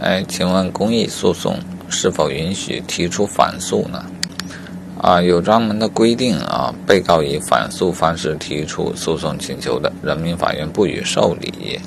哎，请问公益诉讼是否允许提出反诉呢？啊，有专门的规定。啊，被告以反诉方式提出诉讼请求的，人民法院不予受理。